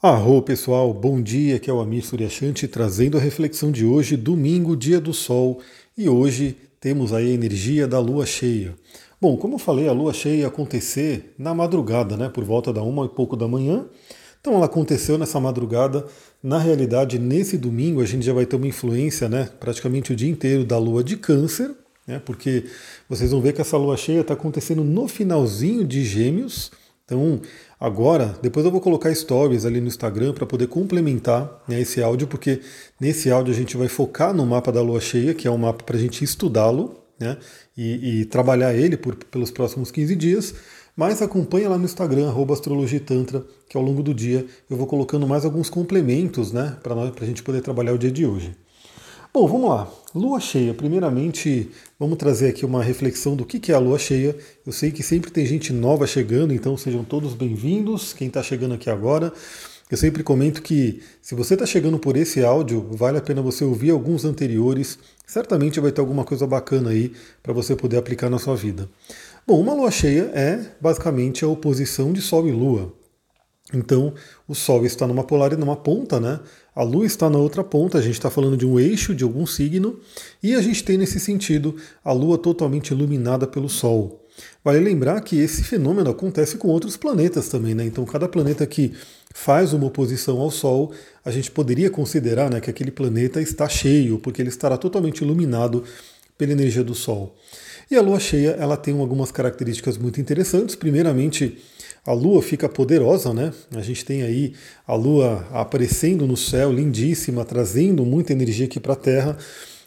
Arro pessoal, bom dia, aqui é o Amir Suryashanti trazendo a reflexão de hoje, domingo, dia do sol, e hoje temos aí a energia da lua cheia. Bom, como eu falei, a lua cheia ia acontecer na madrugada, né, por volta da uma e pouco da manhã, então ela aconteceu nessa madrugada, na realidade nesse domingo a gente já vai ter uma influência, né, praticamente o dia inteiro da lua de câncer, né, porque vocês vão ver que essa lua cheia está acontecendo no finalzinho de gêmeos, então, agora, depois eu vou colocar stories ali no Instagram para poder complementar né, esse áudio, porque nesse áudio a gente vai focar no mapa da lua cheia, que é um mapa para a gente estudá-lo né, e, e, trabalhar ele por, pelos próximos 15 dias. Mas acompanha lá no Instagram, astrologitantra, que ao longo do dia eu vou colocando mais alguns complementos né, para a gente poder trabalhar o dia de hoje. Bom, vamos lá. Lua cheia. Primeiramente, vamos trazer aqui uma reflexão do que é a lua cheia. Eu sei que sempre tem gente nova chegando, então sejam todos bem-vindos. Quem está chegando aqui agora. Eu sempre comento que se você está chegando por esse áudio, vale a pena você ouvir alguns anteriores. Certamente vai ter alguma coisa bacana aí para você poder aplicar na sua vida. Bom, uma lua cheia é basicamente a oposição de Sol e Lua. Então, o Sol está numa polaridade, numa ponta, né? A Lua está na outra ponta, a gente está falando de um eixo de algum signo, e a gente tem nesse sentido a Lua totalmente iluminada pelo Sol. Vale lembrar que esse fenômeno acontece com outros planetas também, né? Então, cada planeta que faz uma oposição ao Sol, a gente poderia considerar né, que aquele planeta está cheio, porque ele estará totalmente iluminado pela energia do Sol. E a Lua cheia, ela tem algumas características muito interessantes. Primeiramente, a Lua fica poderosa, né? A gente tem aí a Lua aparecendo no céu, lindíssima, trazendo muita energia aqui para a Terra.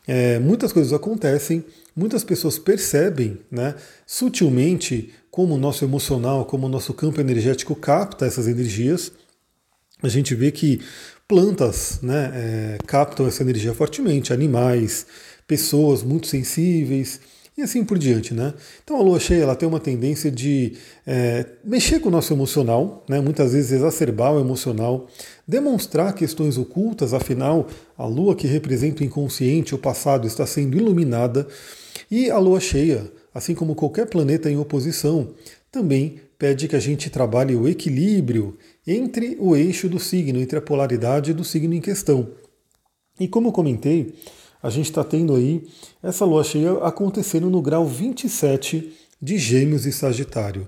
É, muitas coisas acontecem, muitas pessoas percebem, né, sutilmente, como o nosso emocional, como o nosso campo energético capta essas energias. A gente vê que plantas né, é, captam essa energia fortemente, animais, pessoas muito sensíveis e assim por diante, né? Então a lua cheia ela tem uma tendência de é, mexer com o nosso emocional, né? muitas vezes exacerbar o emocional, demonstrar questões ocultas, afinal a lua que representa o inconsciente, o passado, está sendo iluminada, e a lua cheia, assim como qualquer planeta em oposição, também pede que a gente trabalhe o equilíbrio entre o eixo do signo, entre a polaridade do signo em questão. E como eu comentei, a gente está tendo aí essa lua cheia acontecendo no grau 27 de Gêmeos e Sagitário.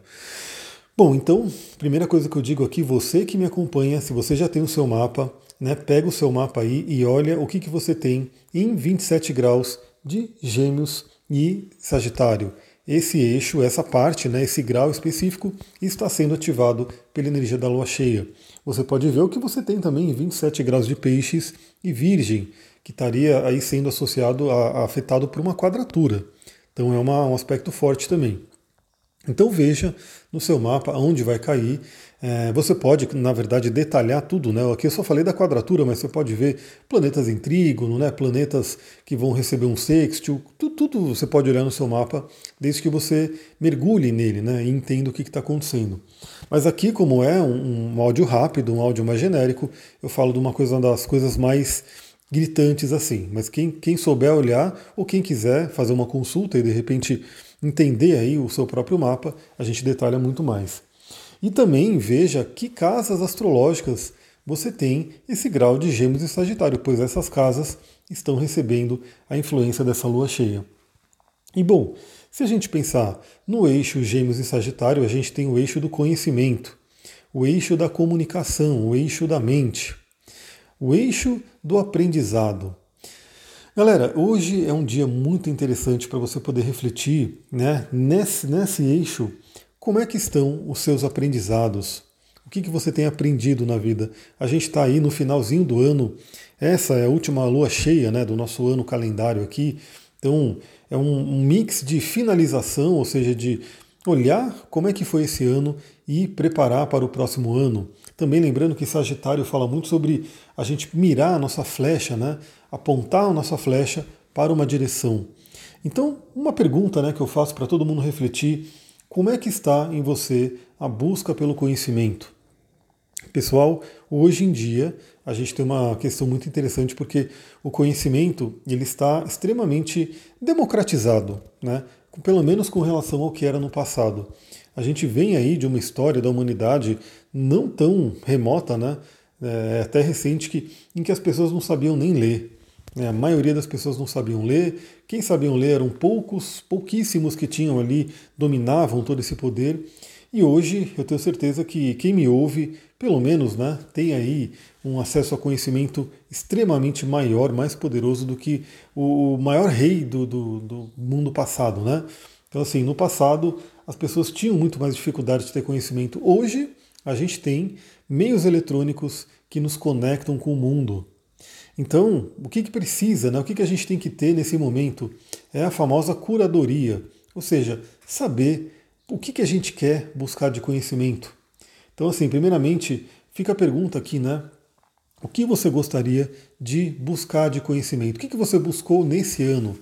Bom, então, primeira coisa que eu digo aqui, você que me acompanha, se você já tem o seu mapa, né, pega o seu mapa aí e olha o que, que você tem em 27 graus de Gêmeos e Sagitário. Esse eixo, essa parte, né, esse grau específico, está sendo ativado pela energia da lua cheia. Você pode ver o que você tem também em 27 graus de Peixes e Virgem que estaria aí sendo associado, a, afetado por uma quadratura. Então é uma, um aspecto forte também. Então veja no seu mapa onde vai cair. É, você pode, na verdade, detalhar tudo. Né? Aqui eu só falei da quadratura, mas você pode ver planetas em trígono, né? planetas que vão receber um sextil. Tudo, tudo você pode olhar no seu mapa, desde que você mergulhe nele né? e entenda o que está acontecendo. Mas aqui, como é um, um áudio rápido, um áudio mais genérico, eu falo de uma coisa das coisas mais gritantes assim. Mas quem, quem souber olhar, ou quem quiser fazer uma consulta e de repente entender aí o seu próprio mapa, a gente detalha muito mais. E também veja que casas astrológicas você tem esse grau de Gêmeos e Sagitário, pois essas casas estão recebendo a influência dessa lua cheia. E bom, se a gente pensar no eixo Gêmeos e Sagitário, a gente tem o eixo do conhecimento, o eixo da comunicação, o eixo da mente o eixo do aprendizado. Galera, hoje é um dia muito interessante para você poder refletir né, nesse, nesse eixo como é que estão os seus aprendizados, o que, que você tem aprendido na vida. A gente está aí no finalzinho do ano, essa é a última lua cheia né, do nosso ano calendário aqui, então é um, um mix de finalização, ou seja, de olhar como é que foi esse ano e preparar para o próximo ano. Também lembrando que Sagitário fala muito sobre a gente mirar a nossa flecha, né? apontar a nossa flecha para uma direção. Então, uma pergunta né, que eu faço para todo mundo refletir: como é que está em você a busca pelo conhecimento? Pessoal, hoje em dia a gente tem uma questão muito interessante porque o conhecimento ele está extremamente democratizado, né? Pelo menos com relação ao que era no passado. A gente vem aí de uma história da humanidade não tão remota, né? é, até recente, que, em que as pessoas não sabiam nem ler. Né? A maioria das pessoas não sabiam ler. Quem sabiam ler eram poucos, pouquíssimos que tinham ali, dominavam todo esse poder. E hoje eu tenho certeza que quem me ouve, pelo menos, né, tem aí um acesso a conhecimento extremamente maior, mais poderoso do que o maior rei do, do, do mundo passado, né? Então, assim, no passado as pessoas tinham muito mais dificuldade de ter conhecimento. Hoje a gente tem meios eletrônicos que nos conectam com o mundo. Então, o que, que precisa, né? o que, que a gente tem que ter nesse momento é a famosa curadoria, ou seja, saber o que, que a gente quer buscar de conhecimento. Então, assim, primeiramente, fica a pergunta aqui, né? O que você gostaria de buscar de conhecimento? O que, que você buscou nesse ano?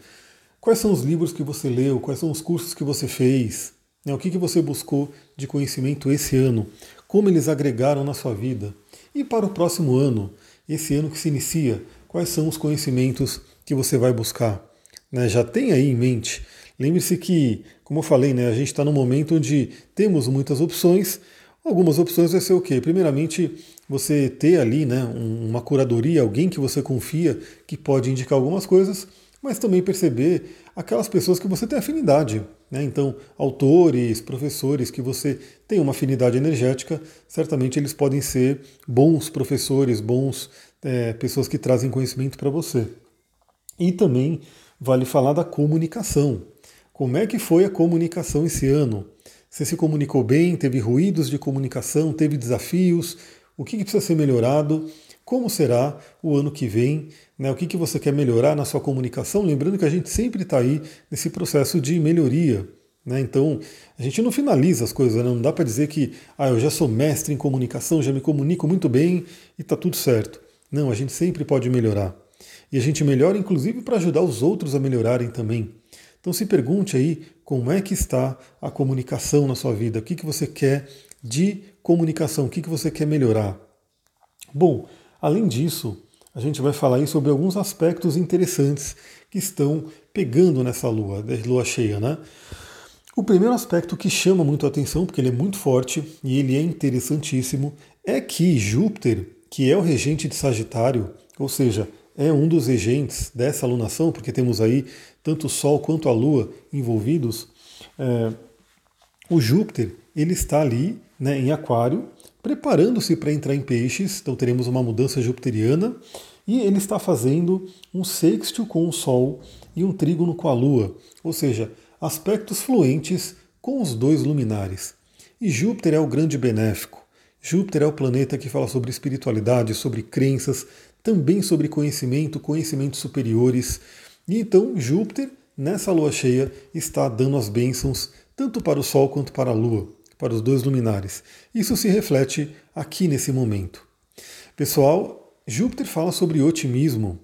Quais são os livros que você leu? Quais são os cursos que você fez? Né, o que, que você buscou de conhecimento esse ano? Como eles agregaram na sua vida? E para o próximo ano, esse ano que se inicia, quais são os conhecimentos que você vai buscar? Né, já tem aí em mente. Lembre-se que, como eu falei, né, a gente está num momento onde temos muitas opções. Algumas opções vai ser o quê? Primeiramente, você ter ali né, uma curadoria, alguém que você confia que pode indicar algumas coisas, mas também perceber aquelas pessoas que você tem afinidade. Né? Então, autores, professores que você tem uma afinidade energética, certamente eles podem ser bons professores, bons é, pessoas que trazem conhecimento para você. E também vale falar da comunicação. Como é que foi a comunicação esse ano? Você se comunicou bem? Teve ruídos de comunicação? Teve desafios? O que precisa ser melhorado? Como será o ano que vem? Né? O que, que você quer melhorar na sua comunicação? Lembrando que a gente sempre está aí nesse processo de melhoria. Né? Então, a gente não finaliza as coisas, né? não dá para dizer que ah, eu já sou mestre em comunicação, já me comunico muito bem e está tudo certo. Não, a gente sempre pode melhorar. E a gente melhora, inclusive, para ajudar os outros a melhorarem também. Então se pergunte aí como é que está a comunicação na sua vida, o que, que você quer de comunicação, o que, que você quer melhorar. Bom, além disso, a gente vai falar aí sobre alguns aspectos interessantes que estão pegando nessa lua, lua cheia, né? O primeiro aspecto que chama muito a atenção, porque ele é muito forte e ele é interessantíssimo, é que Júpiter, que é o regente de Sagitário, ou seja, é um dos regentes dessa alunação, porque temos aí tanto o Sol quanto a Lua envolvidos. É, o Júpiter ele está ali né, em Aquário, preparando-se para entrar em Peixes, então teremos uma mudança jupiteriana, e ele está fazendo um sextil com o Sol e um trígono com a Lua, ou seja, aspectos fluentes com os dois luminares. E Júpiter é o grande benéfico. Júpiter é o planeta que fala sobre espiritualidade, sobre crenças, também sobre conhecimento, conhecimentos superiores. E então Júpiter, nessa lua cheia, está dando as bênçãos tanto para o Sol quanto para a Lua, para os dois luminares. Isso se reflete aqui nesse momento. Pessoal, Júpiter fala sobre otimismo.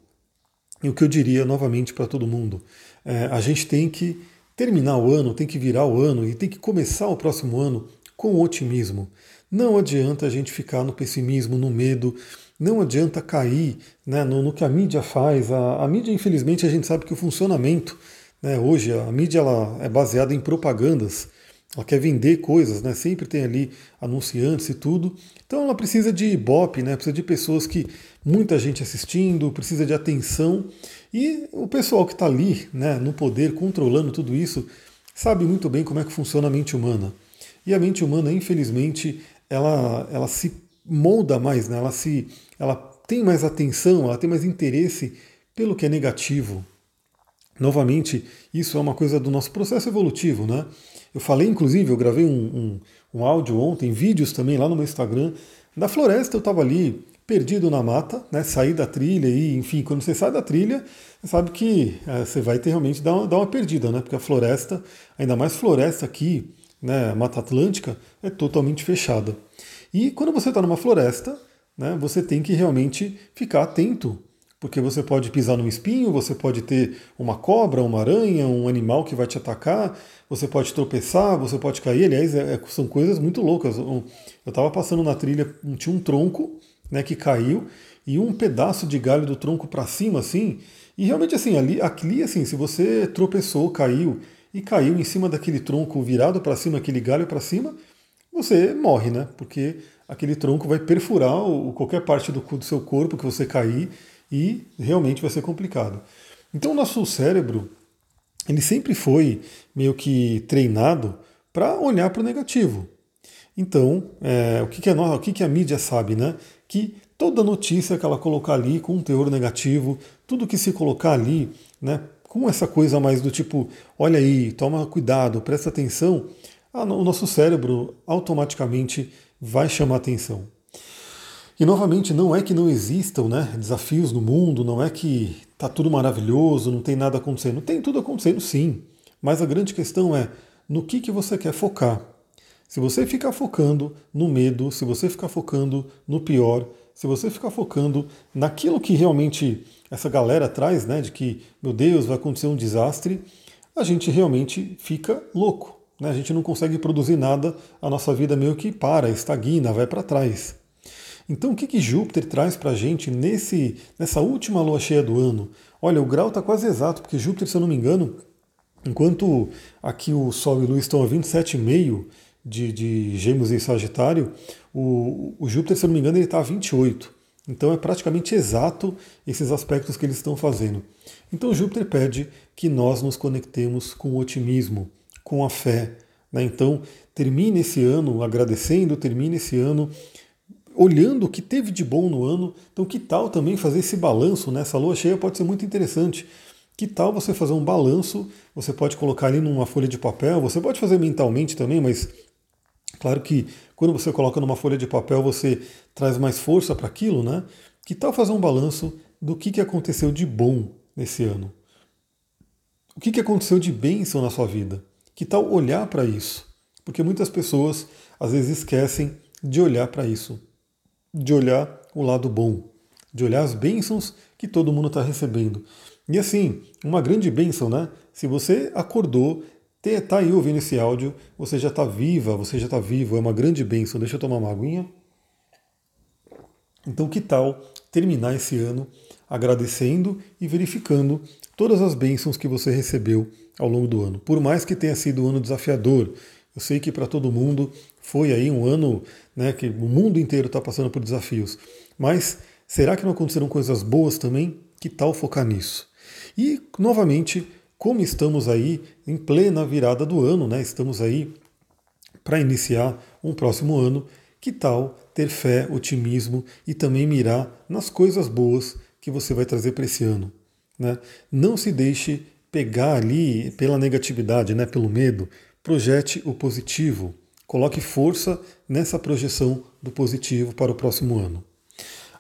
E o que eu diria novamente para todo mundo? É, a gente tem que terminar o ano, tem que virar o ano e tem que começar o próximo ano com otimismo. Não adianta a gente ficar no pessimismo, no medo, não adianta cair né, no, no, que a mídia faz. A, a, mídia, infelizmente, a gente sabe que o funcionamento, né, hoje, a mídia ela é baseada em propagandas. Ela quer vender coisas, né? Sempre tem ali anunciantes e tudo. Então ela precisa de ibope, né? Precisa de pessoas que muita gente assistindo, precisa de atenção. E o pessoal que está ali, né, no poder, controlando tudo isso, sabe muito bem como é que funciona a mente humana. E a mente humana, infelizmente, ela, ela se molda mais, né? ela, se, ela tem mais atenção, ela tem mais interesse pelo que é negativo. Novamente, isso é uma coisa do nosso processo evolutivo, né? Eu falei, inclusive, eu gravei um, um, um áudio ontem, vídeos também lá no meu Instagram, da floresta, eu estava ali perdido na mata, né? Saí da trilha e, enfim, quando você sai da trilha, você sabe que é, você vai ter realmente dar uma, dar uma perdida, né? Porque a floresta, ainda mais floresta aqui, né? A Mata Atlântica, é totalmente fechada. E quando você está numa floresta, né, você tem que realmente ficar atento, porque você pode pisar num espinho, você pode ter uma cobra, uma aranha, um animal que vai te atacar, você pode tropeçar, você pode cair. Aliás, é, é são coisas muito loucas. Eu estava passando na trilha, tinha um tronco né, que caiu e um pedaço de galho do tronco para cima, assim. E realmente, assim, ali, aqui, assim, se você tropeçou, caiu e caiu em cima daquele tronco virado para cima, aquele galho para cima, você morre, né? Porque aquele tronco vai perfurar qualquer parte do, do seu corpo que você cair e realmente vai ser complicado. Então o nosso cérebro, ele sempre foi meio que treinado para olhar para o negativo. Então, é, o, que, que, a, o que, que a mídia sabe, né? Que toda notícia que ela colocar ali com um teor negativo, tudo que se colocar ali, né, com essa coisa mais do tipo, olha aí, toma cuidado, presta atenção, o nosso cérebro automaticamente vai chamar atenção. E novamente, não é que não existam né, desafios no mundo, não é que está tudo maravilhoso, não tem nada acontecendo. Tem tudo acontecendo sim, mas a grande questão é no que, que você quer focar. Se você ficar focando no medo, se você ficar focando no pior, se você ficar focando naquilo que realmente essa galera traz, né, de que, meu Deus, vai acontecer um desastre, a gente realmente fica louco. Né? A gente não consegue produzir nada, a nossa vida meio que para, estagna, vai para trás. Então, o que, que Júpiter traz para a gente nesse, nessa última lua cheia do ano? Olha, o grau está quase exato, porque Júpiter, se eu não me engano, enquanto aqui o Sol e Lua estão a 27,5 de, de Gêmeos e Sagitário, o, o Júpiter, se eu não me engano, ele está a 28. Então é praticamente exato esses aspectos que eles estão fazendo. Então Júpiter pede que nós nos conectemos com otimismo, com a fé. Né? Então termine esse ano agradecendo, termine esse ano olhando o que teve de bom no ano. Então que tal também fazer esse balanço? Né? Essa lua cheia pode ser muito interessante. Que tal você fazer um balanço? Você pode colocar ali numa folha de papel, você pode fazer mentalmente também, mas Claro que quando você coloca numa folha de papel, você traz mais força para aquilo, né? Que tal fazer um balanço do que, que aconteceu de bom nesse ano? O que, que aconteceu de bênção na sua vida? Que tal olhar para isso? Porque muitas pessoas às vezes esquecem de olhar para isso, de olhar o lado bom, de olhar as bênçãos que todo mundo está recebendo. E assim, uma grande bênção, né? Se você acordou Está aí ouvindo esse áudio, você já está viva, você já está vivo, é uma grande bênção. Deixa eu tomar uma aguinha. Então, que tal terminar esse ano agradecendo e verificando todas as bênçãos que você recebeu ao longo do ano? Por mais que tenha sido um ano desafiador, eu sei que para todo mundo foi aí um ano né, que o mundo inteiro está passando por desafios. Mas será que não aconteceram coisas boas também? Que tal focar nisso? E, novamente, como estamos aí em plena virada do ano, né? Estamos aí para iniciar um próximo ano. Que tal ter fé, otimismo e também mirar nas coisas boas que você vai trazer para esse ano? Né? Não se deixe pegar ali pela negatividade, né? pelo medo. Projete o positivo. Coloque força nessa projeção do positivo para o próximo ano.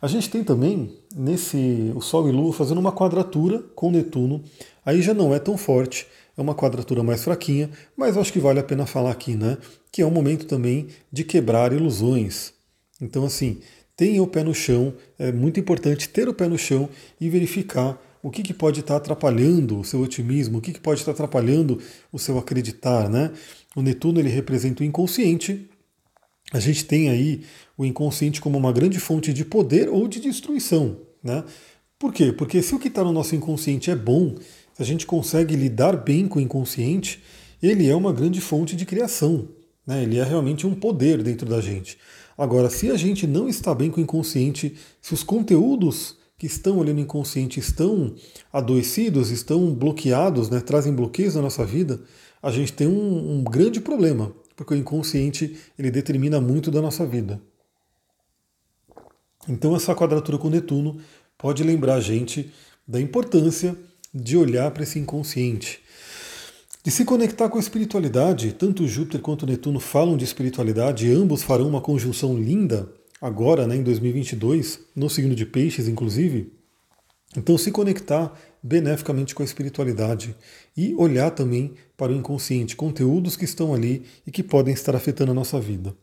A gente tem também nesse o Sol e Lua fazendo uma quadratura com Netuno. Aí já não é tão forte, é uma quadratura mais fraquinha, mas acho que vale a pena falar aqui, né? Que é um momento também de quebrar ilusões. Então, assim, tenha o pé no chão, é muito importante ter o pé no chão e verificar o que, que pode estar atrapalhando o seu otimismo, o que, que pode estar atrapalhando o seu acreditar, né? O Netuno ele representa o inconsciente, a gente tem aí o inconsciente como uma grande fonte de poder ou de destruição. Né? Por quê? Porque se o que está no nosso inconsciente é bom, se a gente consegue lidar bem com o inconsciente, ele é uma grande fonte de criação. Né? Ele é realmente um poder dentro da gente. Agora, se a gente não está bem com o inconsciente, se os conteúdos que estão ali no inconsciente estão adoecidos, estão bloqueados, né, trazem bloqueios na nossa vida, a gente tem um, um grande problema porque o inconsciente ele determina muito da nossa vida. Então essa quadratura com Netuno pode lembrar a gente da importância de olhar para esse inconsciente, de se conectar com a espiritualidade. Tanto Júpiter quanto Netuno falam de espiritualidade, ambos farão uma conjunção linda agora, né, em 2022, no signo de Peixes, inclusive. Então, se conectar beneficamente com a espiritualidade e olhar também para o inconsciente, conteúdos que estão ali e que podem estar afetando a nossa vida.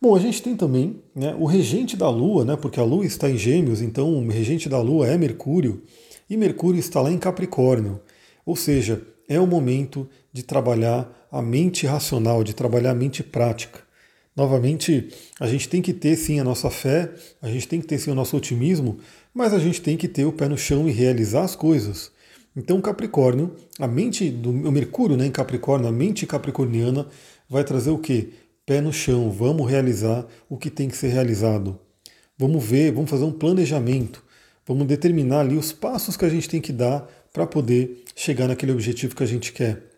Bom, a gente tem também né, o regente da Lua, né, porque a Lua está em Gêmeos, então o regente da Lua é Mercúrio, e Mercúrio está lá em Capricórnio. Ou seja, é o momento de trabalhar a mente racional, de trabalhar a mente prática. Novamente, a gente tem que ter sim a nossa fé, a gente tem que ter sim o nosso otimismo, mas a gente tem que ter o pé no chão e realizar as coisas. Então, Capricórnio, a mente do Mercúrio né, em Capricórnio, a mente capricorniana, vai trazer o quê? pé no chão, vamos realizar o que tem que ser realizado. Vamos ver, vamos fazer um planejamento, vamos determinar ali os passos que a gente tem que dar para poder chegar naquele objetivo que a gente quer.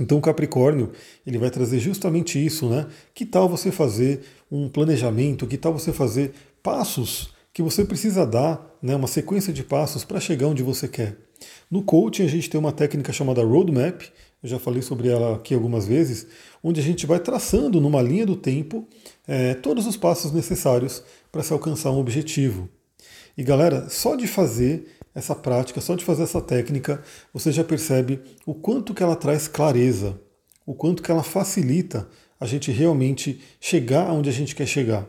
Então o Capricórnio, ele vai trazer justamente isso, né? Que tal você fazer um planejamento, que tal você fazer passos que você precisa dar, né, uma sequência de passos para chegar onde você quer. No coaching a gente tem uma técnica chamada roadmap, eu já falei sobre ela aqui algumas vezes, onde a gente vai traçando numa linha do tempo é, todos os passos necessários para se alcançar um objetivo. E galera, só de fazer essa prática, só de fazer essa técnica, você já percebe o quanto que ela traz clareza, o quanto que ela facilita a gente realmente chegar aonde a gente quer chegar.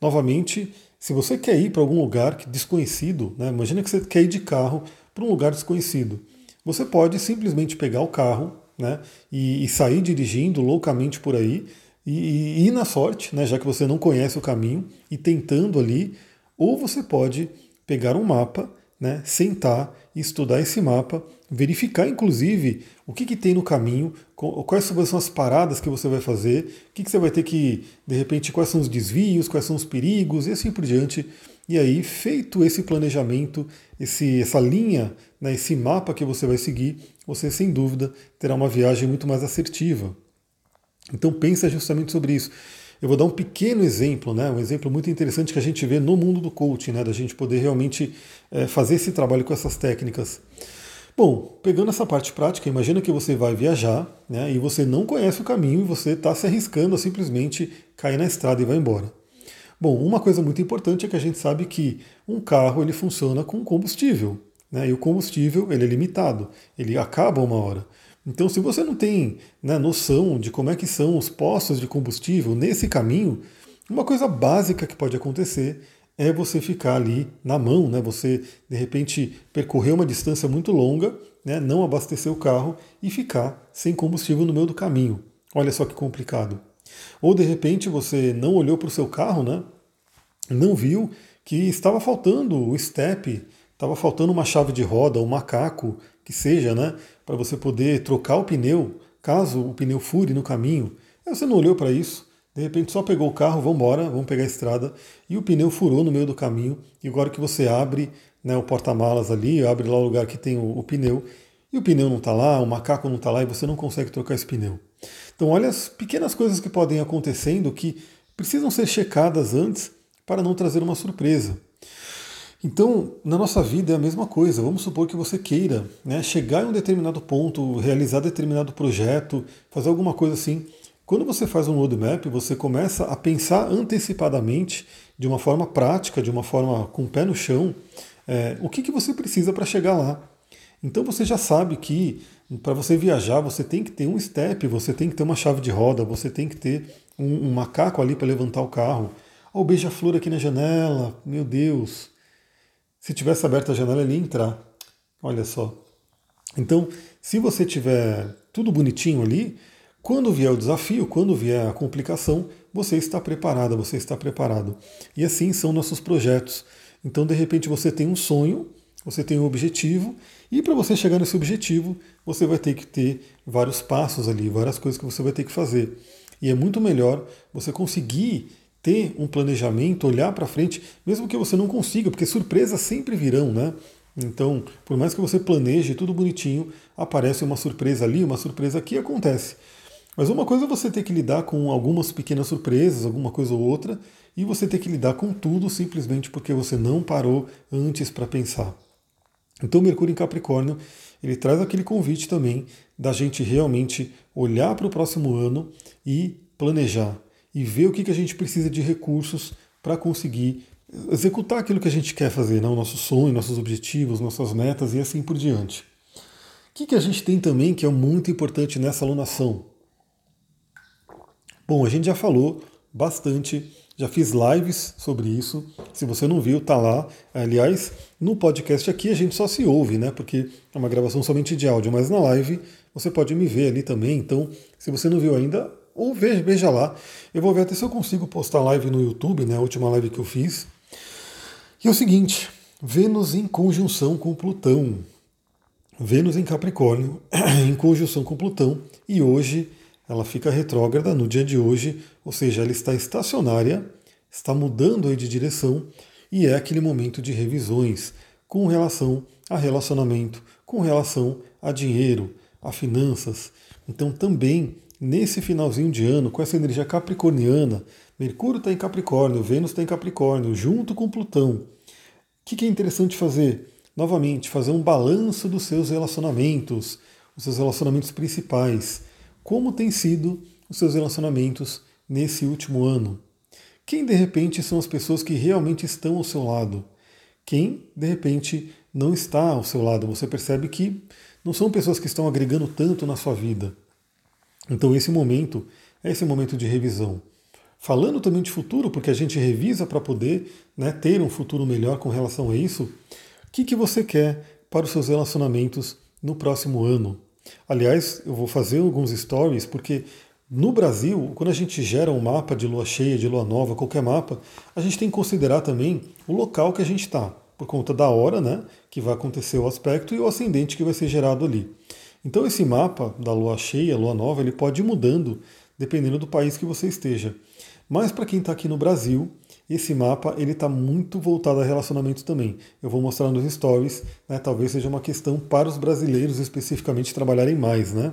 Novamente, se você quer ir para algum lugar desconhecido, né, imagina que você quer ir de carro para um lugar desconhecido. Você pode simplesmente pegar o carro né, e, e sair dirigindo loucamente por aí e, e ir na sorte, né, já que você não conhece o caminho, e tentando ali, ou você pode pegar um mapa, né, sentar estudar esse mapa, verificar inclusive o que, que tem no caminho, quais são as paradas que você vai fazer, o que, que você vai ter que, de repente, quais são os desvios, quais são os perigos e assim por diante. E aí, feito esse planejamento, esse, essa linha, né, esse mapa que você vai seguir, você sem dúvida terá uma viagem muito mais assertiva. Então pensa justamente sobre isso. Eu vou dar um pequeno exemplo, né, um exemplo muito interessante que a gente vê no mundo do coaching, né, da gente poder realmente é, fazer esse trabalho com essas técnicas. Bom, pegando essa parte prática, imagina que você vai viajar né, e você não conhece o caminho e você está se arriscando a simplesmente cair na estrada e vai embora. Bom, uma coisa muito importante é que a gente sabe que um carro ele funciona com combustível. Né, e o combustível ele é limitado, ele acaba uma hora. Então, se você não tem né, noção de como é que são os postos de combustível nesse caminho, uma coisa básica que pode acontecer é você ficar ali na mão, né? Você de repente percorrer uma distância muito longa, né? Não abastecer o carro e ficar sem combustível no meio do caminho. Olha só que complicado. Ou de repente você não olhou para o seu carro, né? Não viu que estava faltando o step, estava faltando uma chave de roda, um macaco, que seja, né? Para você poder trocar o pneu, caso o pneu fure no caminho. Aí você não olhou para isso, de repente só pegou o carro, vamos embora, vamos pegar a estrada, e o pneu furou no meio do caminho. E agora que você abre né, o porta-malas ali, abre lá o lugar que tem o, o pneu, e o pneu não está lá, o macaco não está lá e você não consegue trocar esse pneu. Então olha as pequenas coisas que podem acontecendo que precisam ser checadas antes para não trazer uma surpresa. Então, na nossa vida é a mesma coisa. Vamos supor que você queira né, chegar em um determinado ponto, realizar determinado projeto, fazer alguma coisa assim. Quando você faz um roadmap, você começa a pensar antecipadamente, de uma forma prática, de uma forma com o pé no chão, é, o que, que você precisa para chegar lá. Então você já sabe que para você viajar você tem que ter um step, você tem que ter uma chave de roda, você tem que ter um, um macaco ali para levantar o carro. Olha beija-flor aqui na janela, meu Deus. Se tivesse aberta a janela, ele ia entrar. Olha só. Então, se você tiver tudo bonitinho ali, quando vier o desafio, quando vier a complicação, você está preparada, você está preparado. E assim são nossos projetos. Então, de repente, você tem um sonho, você tem um objetivo, e para você chegar nesse objetivo, você vai ter que ter vários passos ali, várias coisas que você vai ter que fazer. E é muito melhor você conseguir ter um planejamento, olhar para frente, mesmo que você não consiga, porque surpresas sempre virão, né? Então, por mais que você planeje tudo bonitinho, aparece uma surpresa ali, uma surpresa aqui acontece. Mas uma coisa é você ter que lidar com algumas pequenas surpresas, alguma coisa ou outra, e você ter que lidar com tudo simplesmente porque você não parou antes para pensar. Então, Mercúrio em Capricórnio, ele traz aquele convite também da gente realmente olhar para o próximo ano e planejar e ver o que, que a gente precisa de recursos para conseguir executar aquilo que a gente quer fazer, né? o nosso sonho, nossos objetivos, nossas metas e assim por diante. O que, que a gente tem também que é muito importante nessa alunação? Bom, a gente já falou bastante, já fiz lives sobre isso. Se você não viu, tá lá. Aliás, no podcast aqui a gente só se ouve, né? Porque é uma gravação somente de áudio, mas na live você pode me ver ali também. Então, se você não viu ainda, ou veja, veja lá. Eu vou ver até se eu consigo postar live no YouTube, né, a última live que eu fiz. E é o seguinte, Vênus em conjunção com Plutão. Vênus em Capricórnio, em conjunção com Plutão, e hoje ela fica retrógrada no dia de hoje, ou seja, ela está estacionária, está mudando de direção e é aquele momento de revisões com relação a relacionamento, com relação a dinheiro, a finanças. Então também nesse finalzinho de ano, com essa energia capricorniana, Mercúrio está em Capricórnio, Vênus está em Capricórnio, junto com Plutão. O que, que é interessante fazer? Novamente, fazer um balanço dos seus relacionamentos, os seus relacionamentos principais. Como têm sido os seus relacionamentos nesse último ano? Quem de repente são as pessoas que realmente estão ao seu lado? Quem de repente não está ao seu lado? Você percebe que não são pessoas que estão agregando tanto na sua vida. Então esse momento é esse momento de revisão. Falando também de futuro, porque a gente revisa para poder né, ter um futuro melhor com relação a isso, o que, que você quer para os seus relacionamentos no próximo ano? Aliás, eu vou fazer alguns stories, porque no Brasil, quando a gente gera um mapa de lua cheia, de lua nova, qualquer mapa, a gente tem que considerar também o local que a gente está, por conta da hora né, que vai acontecer o aspecto e o ascendente que vai ser gerado ali. Então esse mapa da lua cheia, lua nova, ele pode ir mudando dependendo do país que você esteja. Mas para quem está aqui no Brasil, esse mapa ele está muito voltado a relacionamento também. Eu vou mostrar nos stories, né, talvez seja uma questão para os brasileiros especificamente trabalharem mais, né?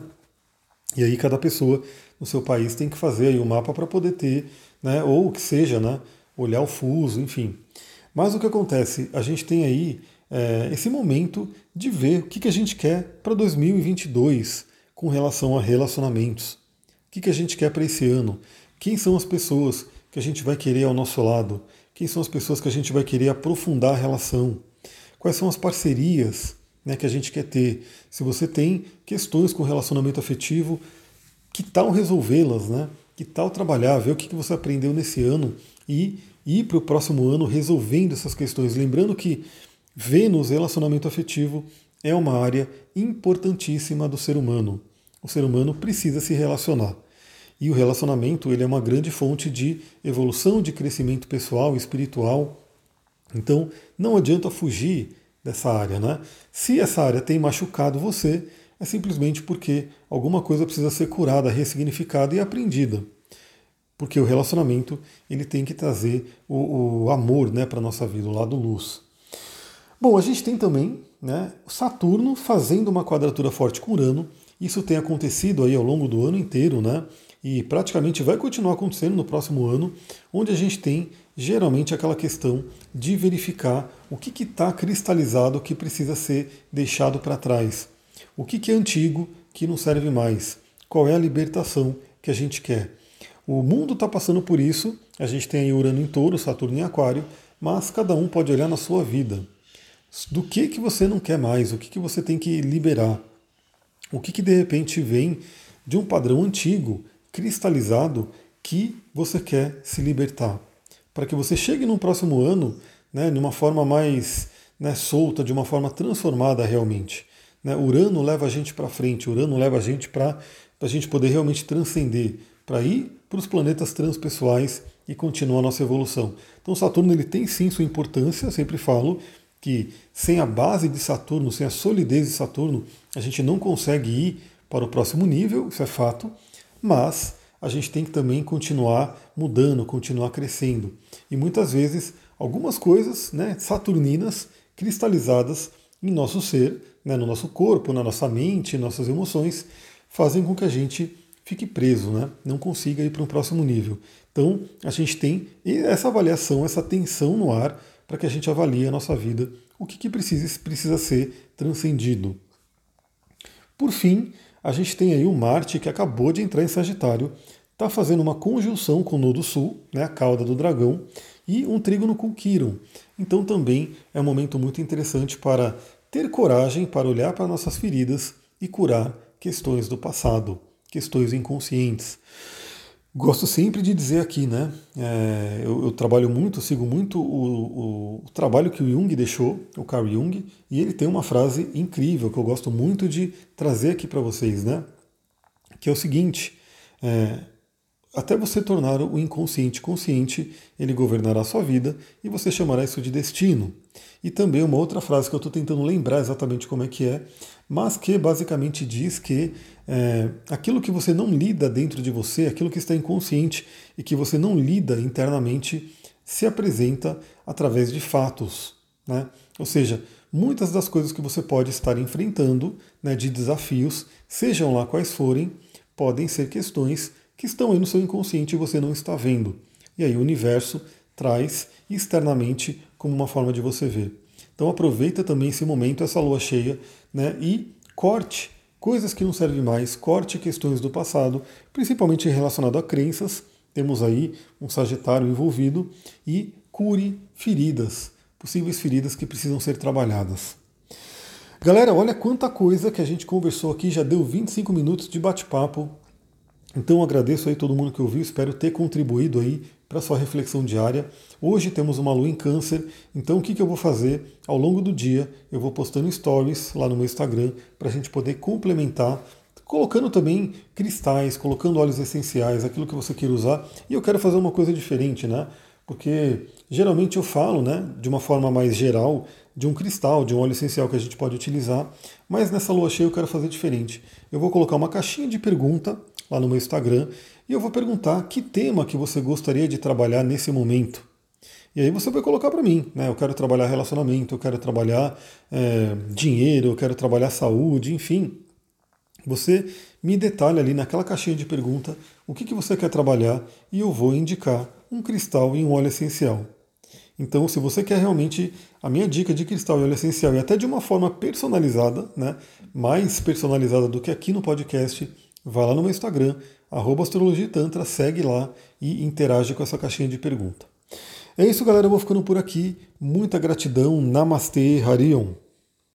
E aí cada pessoa no seu país tem que fazer o um mapa para poder ter, né, ou o que seja, né, olhar o fuso, enfim. Mas o que acontece? A gente tem aí é, esse momento de ver o que, que a gente quer para 2022 com relação a relacionamentos. O que, que a gente quer para esse ano? Quem são as pessoas que a gente vai querer ao nosso lado? Quem são as pessoas que a gente vai querer aprofundar a relação? Quais são as parcerias né, que a gente quer ter? Se você tem questões com relacionamento afetivo, que tal resolvê-las, né? Que tal trabalhar, ver o que você aprendeu nesse ano e ir para o próximo ano resolvendo essas questões. Lembrando que Vênus, relacionamento afetivo, é uma área importantíssima do ser humano. O ser humano precisa se relacionar. E o relacionamento ele é uma grande fonte de evolução, de crescimento pessoal, espiritual. Então, não adianta fugir dessa área, né? Se essa área tem machucado você, é simplesmente porque alguma coisa precisa ser curada, ressignificada e aprendida. Porque o relacionamento ele tem que trazer o, o amor né, para a nossa vida, o lado luz. Bom, a gente tem também né, Saturno fazendo uma quadratura forte com Urano. Isso tem acontecido aí ao longo do ano inteiro, né? E praticamente vai continuar acontecendo no próximo ano, onde a gente tem geralmente aquela questão de verificar o que está cristalizado que precisa ser deixado para trás. O que, que é antigo que não serve mais? Qual é a libertação que a gente quer? O mundo está passando por isso, a gente tem aí Urano em touro, Saturno em aquário, mas cada um pode olhar na sua vida. Do que, que você não quer mais? O que, que você tem que liberar? O que, que de repente vem de um padrão antigo, cristalizado, que você quer se libertar? Para que você chegue no próximo ano né, de uma forma mais né, solta, de uma forma transformada realmente. Né? Urano leva a gente para frente, Urano leva a gente para a gente poder realmente transcender, para ir para os planetas transpessoais e continuar a nossa evolução. Então Saturno ele tem sim sua importância, sempre falo que sem a base de Saturno, sem a solidez de Saturno, a gente não consegue ir para o próximo nível, isso é fato, mas a gente tem que também continuar mudando, continuar crescendo. E muitas vezes algumas coisas né, saturninas cristalizadas em nosso ser, né, no nosso corpo, na nossa mente, nossas emoções, fazem com que a gente fique preso, né, não consiga ir para um próximo nível. Então, a gente tem essa avaliação, essa tensão no ar para que a gente avalie a nossa vida, o que, que precisa, precisa ser transcendido. Por fim, a gente tem aí o Marte que acabou de entrar em Sagitário, está fazendo uma conjunção com o Nodo Sul, né, a cauda do dragão, e um trígono com Quiron. Então também é um momento muito interessante para ter coragem para olhar para nossas feridas e curar questões do passado, questões inconscientes. Gosto sempre de dizer aqui, né? É, eu, eu, trabalho muito, sigo muito o, o, o, trabalho que o Jung deixou, o Carl Jung, e ele tem uma frase incrível que eu gosto muito de trazer aqui para vocês, né? Que é o seguinte: é, até você tornar o inconsciente consciente, ele governará a sua vida e você chamará isso de destino. E também uma outra frase que eu estou tentando lembrar exatamente como é que é, mas que basicamente diz que é, aquilo que você não lida dentro de você, aquilo que está inconsciente e que você não lida internamente, se apresenta através de fatos. Né? Ou seja, muitas das coisas que você pode estar enfrentando, né, de desafios, sejam lá quais forem, podem ser questões que estão aí no seu inconsciente e você não está vendo. E aí o universo traz externamente como uma forma de você ver. Então aproveita também esse momento, essa lua cheia, né, e corte coisas que não servem mais, corte questões do passado, principalmente relacionado a crenças. Temos aí um Sagitário envolvido e cure feridas, possíveis feridas que precisam ser trabalhadas. Galera, olha quanta coisa que a gente conversou aqui, já deu 25 minutos de bate-papo. Então agradeço aí todo mundo que ouviu, espero ter contribuído aí para sua reflexão diária. Hoje temos uma lua em câncer, então o que, que eu vou fazer ao longo do dia? Eu vou postando stories lá no meu Instagram para a gente poder complementar, colocando também cristais, colocando óleos essenciais, aquilo que você queira usar. E eu quero fazer uma coisa diferente, né? Porque geralmente eu falo, né, de uma forma mais geral, de um cristal, de um óleo essencial que a gente pode utilizar, mas nessa lua cheia eu quero fazer diferente. Eu vou colocar uma caixinha de pergunta lá no meu Instagram e eu vou perguntar que tema que você gostaria de trabalhar nesse momento. E aí você vai colocar para mim, né? Eu quero trabalhar relacionamento, eu quero trabalhar é, dinheiro, eu quero trabalhar saúde, enfim. Você me detalha ali naquela caixinha de pergunta o que, que você quer trabalhar e eu vou indicar um cristal e um óleo essencial. Então, se você quer realmente a minha dica de cristal e óleo essencial, e até de uma forma personalizada, né, mais personalizada do que aqui no podcast, Vá lá no meu Instagram, astrologitantra, segue lá e interage com essa caixinha de pergunta. É isso, galera. Eu vou ficando por aqui. Muita gratidão. Namastê, Harion.